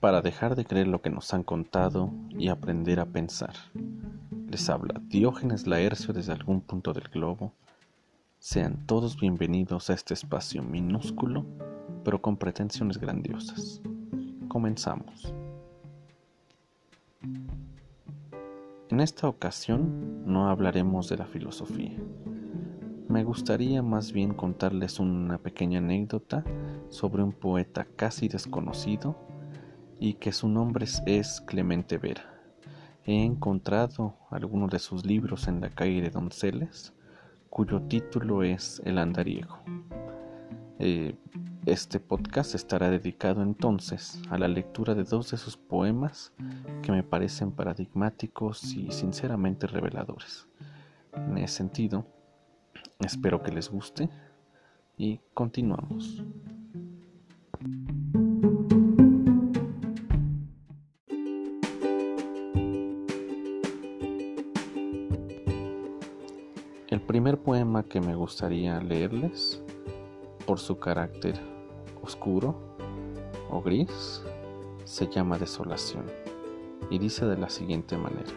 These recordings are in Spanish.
para dejar de creer lo que nos han contado y aprender a pensar. Les habla Diógenes Laercio desde algún punto del globo. Sean todos bienvenidos a este espacio minúsculo, pero con pretensiones grandiosas. Comenzamos. En esta ocasión no hablaremos de la filosofía. Me gustaría más bien contarles una pequeña anécdota sobre un poeta casi desconocido y que su nombre es Clemente Vera. He encontrado algunos de sus libros en la calle de Donceles, cuyo título es El andariego. Eh, este podcast estará dedicado entonces a la lectura de dos de sus poemas que me parecen paradigmáticos y sinceramente reveladores. En ese sentido, espero que les guste y continuamos. El primer poema que me gustaría leerles, por su carácter oscuro o gris, se llama Desolación y dice de la siguiente manera,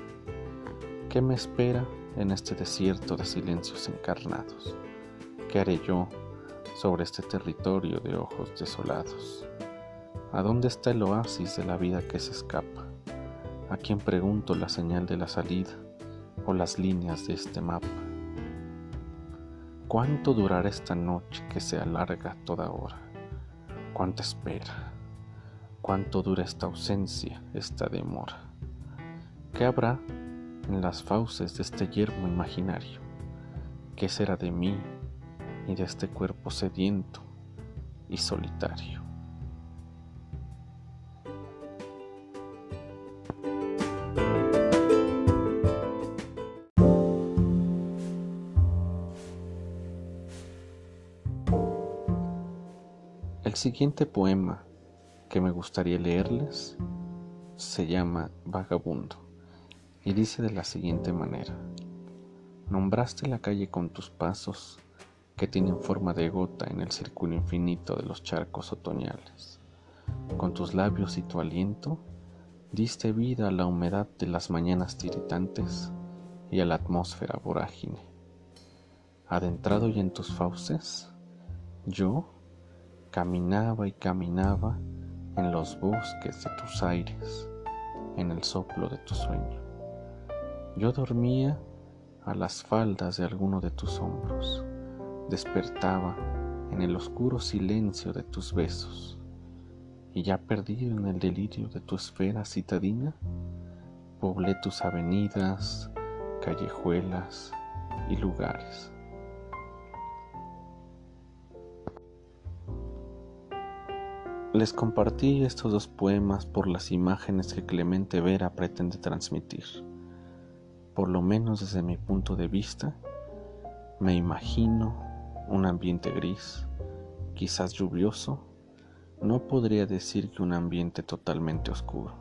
¿qué me espera en este desierto de silencios encarnados? ¿Qué haré yo sobre este territorio de ojos desolados? ¿A dónde está el oasis de la vida que se escapa? ¿A quién pregunto la señal de la salida o las líneas de este mapa? ¿Cuánto durará esta noche que se alarga toda hora? ¿Cuánta espera? ¿Cuánto dura esta ausencia, esta demora? ¿Qué habrá en las fauces de este yermo imaginario? ¿Qué será de mí y de este cuerpo sediento y solitario? El siguiente poema que me gustaría leerles se llama Vagabundo y dice de la siguiente manera. Nombraste la calle con tus pasos que tienen forma de gota en el círculo infinito de los charcos otoñales. Con tus labios y tu aliento diste vida a la humedad de las mañanas tiritantes y a la atmósfera vorágine. Adentrado y en tus fauces, yo caminaba y caminaba en los bosques de tus aires, en el soplo de tu sueño. Yo dormía a las faldas de alguno de tus hombros, despertaba en el oscuro silencio de tus besos, y ya perdido en el delirio de tu esfera citadina, poblé tus avenidas, callejuelas y lugares. Les compartí estos dos poemas por las imágenes que Clemente Vera pretende transmitir. Por lo menos desde mi punto de vista, me imagino un ambiente gris, quizás lluvioso, no podría decir que un ambiente totalmente oscuro,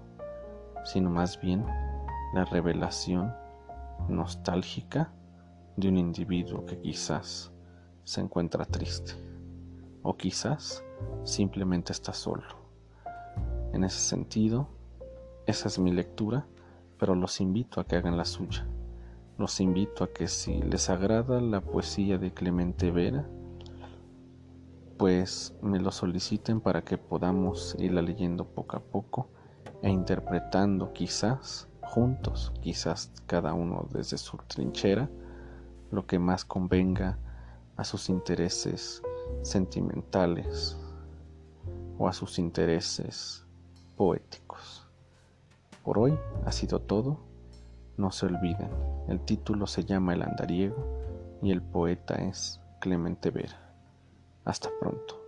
sino más bien la revelación nostálgica de un individuo que quizás se encuentra triste o quizás simplemente está solo. En ese sentido, esa es mi lectura, pero los invito a que hagan la suya. Los invito a que si les agrada la poesía de Clemente Vera, pues me lo soliciten para que podamos irla leyendo poco a poco e interpretando quizás juntos, quizás cada uno desde su trinchera, lo que más convenga a sus intereses sentimentales o a sus intereses poéticos. Por hoy ha sido todo. No se olviden, el título se llama El andariego y el poeta es Clemente Vera. Hasta pronto.